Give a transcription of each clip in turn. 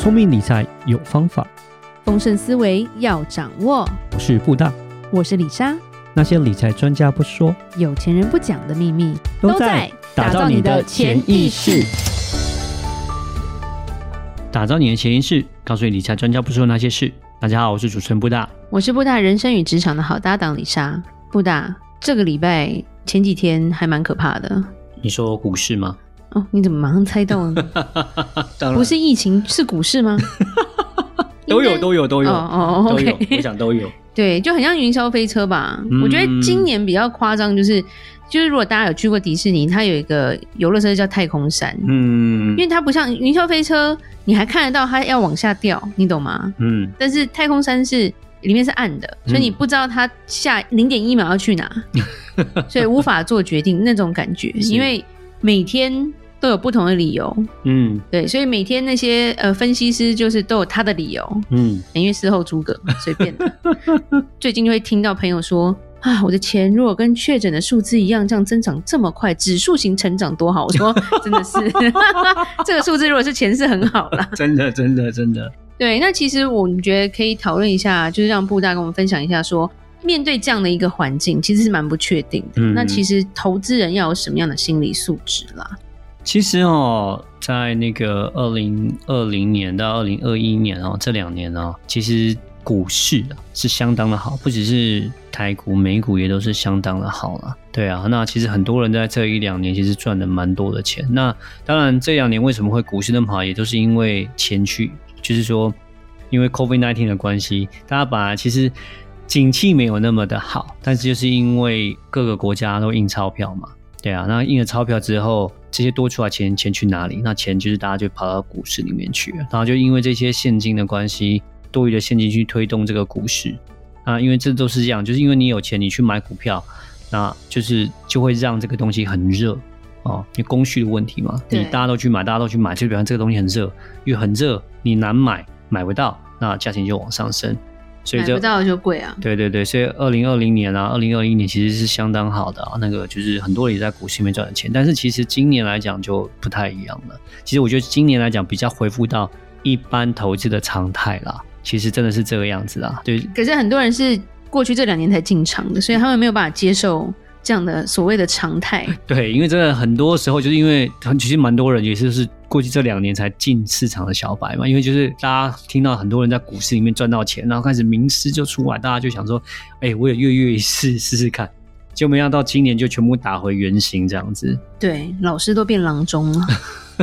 聪明理财有方法，丰盛思维要掌握。我是布大，我是李莎。那些理财专家不说，有钱人不讲的秘密，都在打造你的潜意识。打造你的潜意识，告诉你理财专家不说那些事。大家好，我是主持人布大，我是布大人生与职场的好搭档李莎。布大，这个礼拜前几天还蛮可怕的。你说股市吗？哦，你怎么马上猜到呢？当然不是疫情，是股市吗？都有，都有，都有。哦哦，OK，我想都有。对，就很像云霄飞车吧。嗯、我觉得今年比较夸张，就是就是如果大家有去过迪士尼，它有一个游乐设施叫太空山。嗯，因为它不像云霄飞车，你还看得到它要往下掉，你懂吗？嗯。但是太空山是里面是暗的，所以你不知道它下零点一秒要去哪，嗯、所以无法做决定那种感觉，因为每天。都有不同的理由，嗯，对，所以每天那些呃分析师就是都有他的理由，嗯，因为事后诸葛嘛，随便的。最近就会听到朋友说啊，我的钱如果跟确诊的数字一样，这样增长这么快，指数型成长多好。我说 真的是，这个数字如果是钱是很好啦，真的真的真的。对，那其实我们觉得可以讨论一下，就是让布大跟我们分享一下說，说面对这样的一个环境，其实是蛮不确定的。嗯，那其实投资人要有什么样的心理素质啦？其实哦，在那个二零二零年到二零二一年哦，这两年哦，其实股市啊是相当的好，不只是台股、美股也都是相当的好了。对啊，那其实很多人在这一两年其实赚了蛮多的钱。那当然这两年为什么会股市那么好，也都是因为前去，就是说因为 COVID-19 的关系，大家本来其实景气没有那么的好，但是就是因为各个国家都印钞票嘛。对啊，那印了钞票之后，这些多出来钱钱去哪里？那钱就是大家就跑到股市里面去了，然后就因为这些现金的关系，多余的现金去推动这个股市啊，因为这都是这样，就是因为你有钱，你去买股票，那就是就会让这个东西很热哦，因为供需的问题嘛，你大家都去买，大家都去买，就比方这个东西很热，因为很热，你难买，买不到，那价钱就往上升。所以买不到就贵啊！对对对，所以二零二零年啊，二零二一年其实是相当好的啊。那个就是很多人也在股市里面赚了钱，但是其实今年来讲就不太一样了。其实我觉得今年来讲比较恢复到一般投资的常态啦。其实真的是这个样子啊。对。可是很多人是过去这两年才进场的，所以他们没有办法接受。这样的所谓的常态，对，因为真的很多时候就是因为其实蛮多人也是是过去这两年才进市场的小白嘛，因为就是大家听到很多人在股市里面赚到钱，然后开始名师就出来，大家就想说，哎、欸，我也跃跃欲试试试看，结果没想到今年就全部打回原形这样子。对，老师都变郎中了，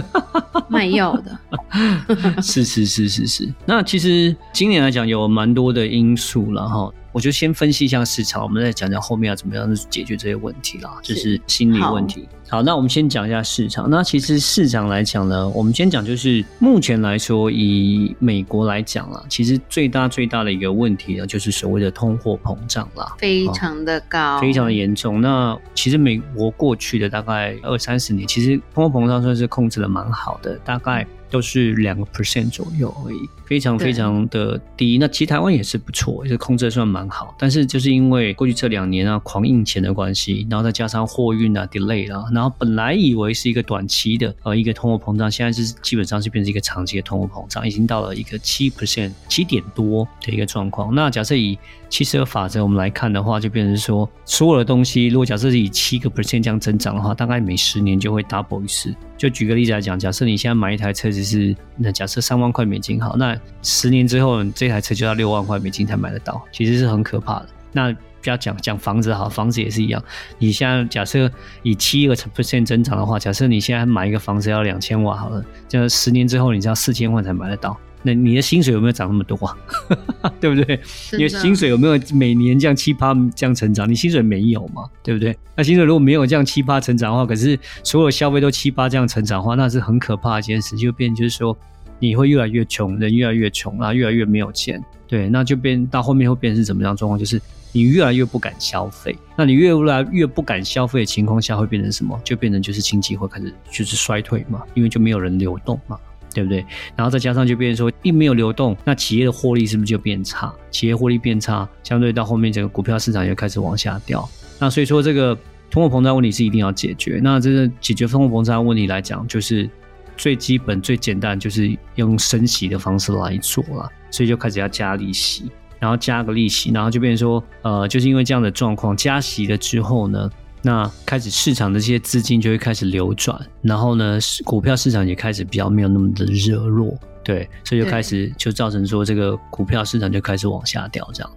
卖药的。是是是是是，那其实今年来讲有蛮多的因素了哈。我就先分析一下市场，我们再讲讲后面要怎么样去解决这些问题啦，就是心理问题。好，那我们先讲一下市场。那其实市场来讲呢，我们先讲就是目前来说，以美国来讲啦，其实最大最大的一个问题呢，就是所谓的通货膨胀啦，非常的高，非常的严重。那其实美国过去的大概二三十年，其实通货膨胀算是控制的蛮好的，大概。都是两个 percent 左右而已，非常非常的低。那其实台湾也是不错，也是控制的算蛮好。但是就是因为过去这两年啊，狂印钱的关系，然后再加上货运啊 delay 啊，然后本来以为是一个短期的呃一个通货膨胀，现在是基本上是变成一个长期的通货膨胀，已经到了一个七 percent 七点多的一个状况。那假设以七十二法则我们来看的话，就变成说所有的东西，如果假设是以七个 percent 这样增长的话，大概每十年就会 double 一次。就举个例子来讲，假设你现在买一台车子是，那假设三万块美金好，那十年之后这台车就要六万块美金才买得到，其实是很可怕的。那不要讲讲房子好，房子也是一样。你现在假设以七个 percent 增长的话，假设你现在买一个房子要两千万好了，这样十年之后你只要四千万才买得到。那你的薪水有没有涨那么多啊？对不对？你的薪水有没有每年这样七八这样成长？你薪水没有嘛？对不对？那薪水如果没有这样七八成长的话，可是所有消费都七八这样成长的话，那是很可怕的一件事，就变就是说你会越来越穷，人越来越穷，然后越来越没有钱。对，那就变到后面会变成是怎么样状况？就是你越来越不敢消费。那你越来越不敢消费的情况下，会变成什么？就变成就是经济会开始就是衰退嘛，因为就没有人流动嘛。对不对？然后再加上就变成说，一没有流动，那企业的获利是不是就变差？企业获利变差，相对到后面整个股票市场就开始往下掉。那所以说，这个通货膨胀问题是一定要解决。那这个解决通货膨胀问题来讲，就是最基本、最简单就是用升息的方式来做了，所以就开始要加利息，然后加个利息，然后就变成说，呃，就是因为这样的状况，加息了之后呢，那开始市场的这些资金就会开始流转，然后呢，股票市场也开始比较没有那么的热络，对，所以就开始就造成说这个股票市场就开始往下掉，这样。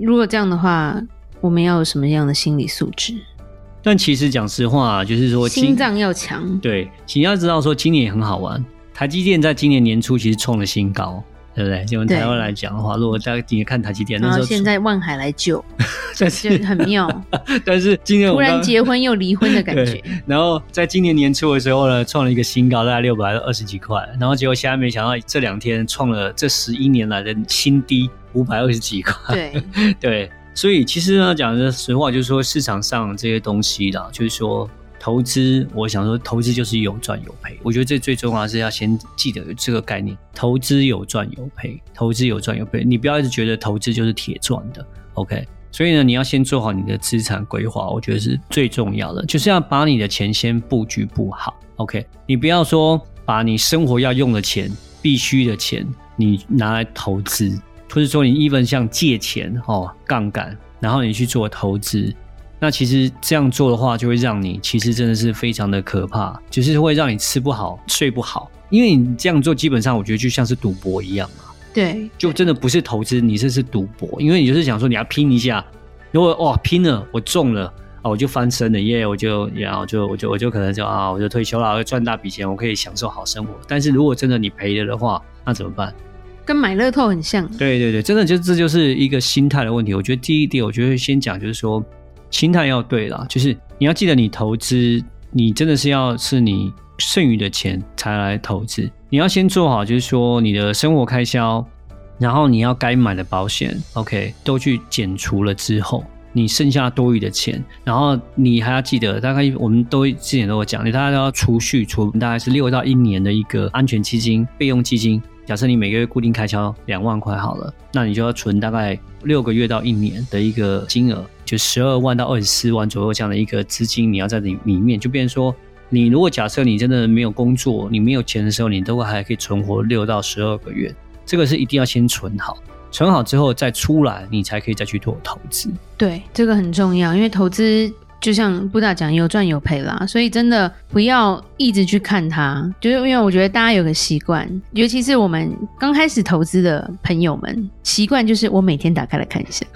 如果这样的话，我们要有什么样的心理素质？但其实讲实话，就是说心脏要强。对，你要知道说今年也很好玩。台积电在今年年初其实创了新高，对不对？就用台湾来讲的话，如果大家你看台积电，那时候现在万海来救，就很妙。但是今年突然结婚 又离婚的感觉。然后在今年年初的时候呢，创了一个新高，大概六百二十几块。然后结果现在没想到这两天创了这十一年来的新低，五百二十几块。对对。所以其实呢，讲的实话，就是说市场上这些东西啦，就是说投资，我想说投资就是有赚有赔。我觉得这最重要是要先记得这个概念：投资有赚有赔，投资有赚有赔。你不要一直觉得投资就是铁赚的，OK？所以呢，你要先做好你的资产规划，我觉得是最重要的，就是要把你的钱先布局布好，OK？你不要说把你生活要用的钱、必须的钱，你拿来投资。或者说你 even 像借钱哦，杠杆，然后你去做投资，那其实这样做的话，就会让你其实真的是非常的可怕，就是会让你吃不好睡不好，因为你这样做基本上我觉得就像是赌博一样嘛。对，就真的不是投资，你这是赌博，因为你就是想说你要拼一下，如果哇拼了我中了啊，我就翻身了耶，我就然后就我就我就可能就啊我就退休了，我就赚大笔钱，我可以享受好生活。但是如果真的你赔了的话，那怎么办？跟买乐透很像，对对对，真的就这就是一个心态的问题。我觉得第一点，我觉得先讲就是说，心态要对了，就是你要记得，你投资，你真的是要是你剩余的钱才来投资。你要先做好，就是说你的生活开销，然后你要该买的保险，OK，都去减除了之后，你剩下多余的钱，然后你还要记得，大概我们都之前都有讲，你大概都要储蓄，储大概是六到一年的一个安全基金、备用基金。假设你每个月固定开销两万块好了，那你就要存大概六个月到一年的一个金额，十二万到二十四万左右这样的一个资金，你要在里里面，就变成说，你如果假设你真的没有工作，你没有钱的时候，你都会还可以存活六到十二个月，这个是一定要先存好，存好之后再出来，你才可以再去做投资。对，这个很重要，因为投资。就像布大讲，有赚有赔啦，所以真的不要一直去看它，就是因为我觉得大家有个习惯，尤其是我们刚开始投资的朋友们，习惯就是我每天打开来看一下，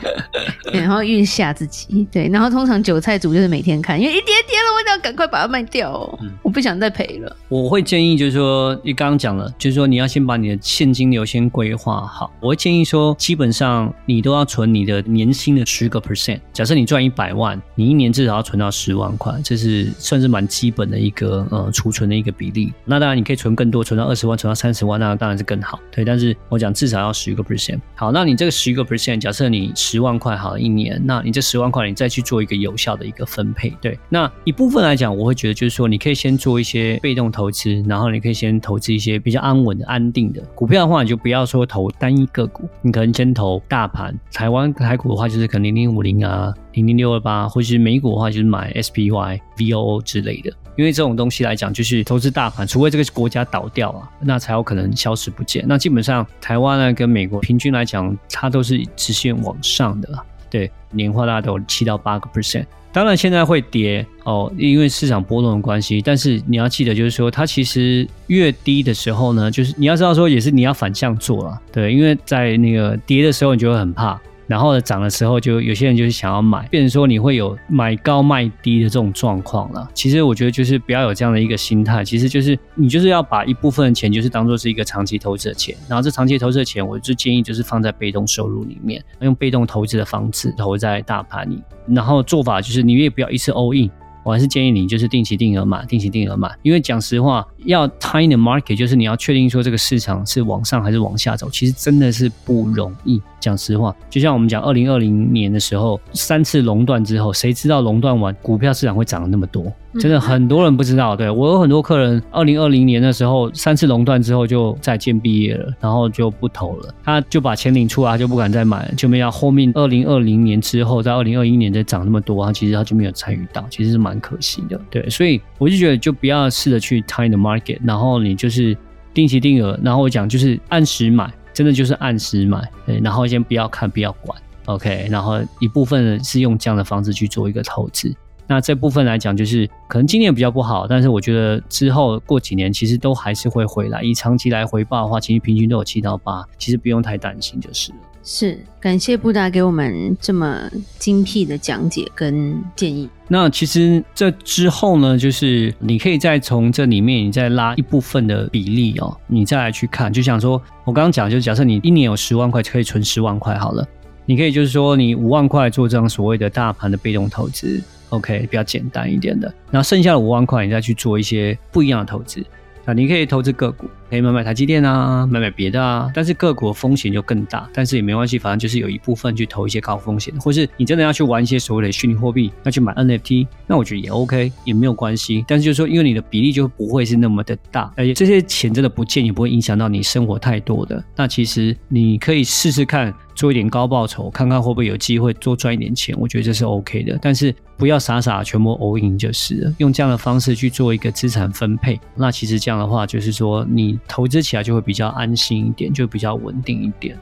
然后运下自己，对，然后通常韭菜组就是每天看，因为一跌跌了，我一定要赶快把它卖掉哦，嗯，我不想再赔了。我会建议就是说，你刚刚讲了，就是说你要先把你的现金流先规划好。我会建议说，基本上你都要存你的年薪的十个 percent。假设你赚一百万，你一年至少要存到十万块，这是算是蛮基本的一个呃储存的一个比例。那当然你可以存更多，存到二十万，存到三十万，那当然是更好。对，但是我讲至少要十个 percent。好，那你这个十个 percent，假设你十万块好一年，那你这十万块你再去做一个有效的一个分配。对，那一部分来讲，我会觉得就是说，你可以先做一些被动投资，然后你可以先投资一些比较安稳的、安定的股票的话，你就不要说投单一个股，你可能先投大盘。台湾台股的话，就是可能零零五零啊。零零六二八，或是美股的话，就是买 SPY、VOO 之类的。因为这种东西来讲，就是投资大盘，除非这个国家倒掉啊，那才有可能消失不见。那基本上台湾呢，跟美国平均来讲，它都是直线往上的。对，年化大概都有七到八个 percent。当然现在会跌哦，因为市场波动的关系。但是你要记得，就是说它其实越低的时候呢，就是你要知道说，也是你要反向做了。对，因为在那个跌的时候，你就会很怕。然后呢，涨的时候就有些人就是想要买，变成说你会有买高卖低的这种状况了。其实我觉得就是不要有这样的一个心态，其实就是你就是要把一部分的钱就是当做是一个长期投资的钱，然后这长期投资的钱，我就建议就是放在被动收入里面，用被动投资的方式投在大盘里，然后做法就是你也不要一次 all in。我还是建议你就是定期定额买，定期定额买，因为讲实话，要 time the market，就是你要确定说这个市场是往上还是往下走，其实真的是不容易。讲实话，就像我们讲二零二零年的时候，三次熔断之后，谁知道熔断完股票市场会涨得那么多？真的很多人不知道，对，我有很多客人，二零二零年的时候三次熔断之后就再见毕业了，然后就不投了，他就把钱领出来，他就不敢再买了，就没有后面二零二零年之后，在二零二一年再涨那么多，他其实他就没有参与到，其实是蛮可惜的，对，所以我就觉得就不要试着去 time the market，然后你就是定期定额，然后我讲就是按时买，真的就是按时买，然后先不要看，不要管，OK，然后一部分是用这样的方式去做一个投资。那这部分来讲，就是可能今年比较不好，但是我觉得之后过几年其实都还是会回来。以长期来回报的话，其实平均都有七到八，其实不用太担心就是了。是，感谢布达给我们这么精辟的讲解跟建议。那其实这之后呢，就是你可以再从这里面你再拉一部分的比例哦，你再来去看，就想说我刚刚讲，就假设你一年有十万块，可以存十万块好了，你可以就是说你五万块做这样所谓的大盘的被动投资。OK，比较简单一点的，然后剩下的五万块，你再去做一些不一样的投资。啊，你可以投资个股，可以买买台积电啊，买买别的啊。但是个股的风险就更大，但是也没关系，反正就是有一部分去投一些高风险，或是你真的要去玩一些所谓的虚拟货币，要去买 NFT，那我觉得也 OK，也没有关系。但是就是说，因为你的比例就不会是那么的大，而且这些钱真的不见，也不会影响到你生活太多的。那其实你可以试试看。做一点高报酬，看看会不会有机会多赚一点钱，我觉得这是 OK 的。但是不要傻傻全部 all in 就是了，用这样的方式去做一个资产分配。那其实这样的话，就是说你投资起来就会比较安心一点，就比较稳定一点。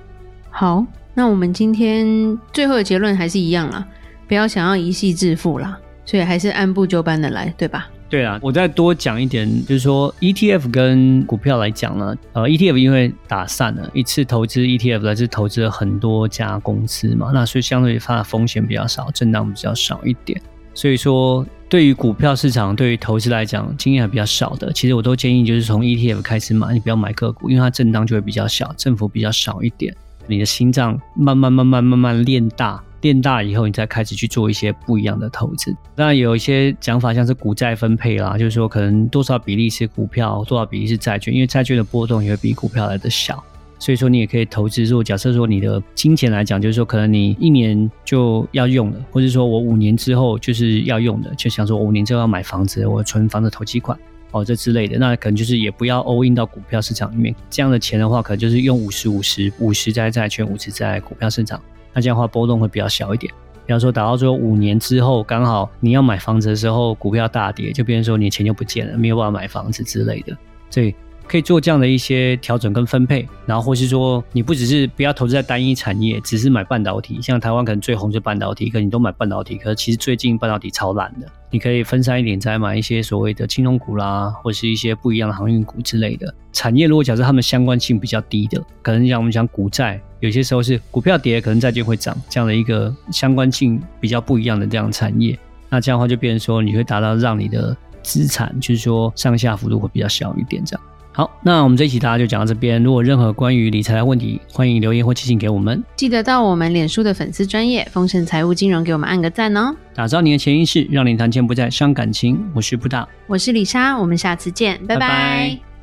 好，那我们今天最后的结论还是一样啦，不要想要一夕致富啦，所以还是按部就班的来，对吧？对啊，我再多讲一点，就是说 ETF 跟股票来讲呢，呃，ETF 因为打散了，一次投资 ETF 来自投资了很多家公司嘛，那所以相对于它的风险比较少，震荡比较少一点。所以说，对于股票市场，对于投资来讲，经验还比较少的，其实我都建议就是从 ETF 开始买，你不要买个股，因为它震荡就会比较小，振幅比较少一点，你的心脏慢慢慢慢慢慢练大。变大以后，你再开始去做一些不一样的投资。那有一些讲法，像是股债分配啦，就是说可能多少比例是股票，多少比例是债券，因为债券的波动也会比股票来的小。所以说你也可以投资。如果假设说你的金钱来讲，就是说可能你一年就要用的，或者说我五年之后就是要用的，就想说我五年之后要买房子，我存房子投机款哦，这之类的，那可能就是也不要 all in 到股票市场里面。这样的钱的话，可能就是用五十五十，五十在债券，五十在股票市场。那这样的话波动会比较小一点。比方说打到最后五年之后，刚好你要买房子的时候，股票大跌，就变成说你钱就不见了，没有办法买房子之类的。所以可以做这样的一些调整跟分配，然后或是说你不只是不要投资在单一产业，只是买半导体，像台湾可能最红就是半导体，可你都买半导体，可是其实最近半导体超烂的。你可以分散一点，再买一些所谓的金融股啦，或是一些不一样的航运股之类的产业。如果假设它们相关性比较低的，可能像我们讲股债，有些时候是股票跌，可能债券会涨，这样的一个相关性比较不一样的这样产业，那这样的话就变成说你会达到让你的资产，就是说上下幅度会比较小一点这样。好，那我们这一期大家就讲到这边。如果任何关于理财的问题，欢迎留言或寄信给我们。记得到我们脸书的粉丝专业丰盛财务金融给我们按个赞哦。打造你的潜意识，让你谈钱不再伤感情。我是布大，我是李莎，我们下次见，拜拜。拜拜。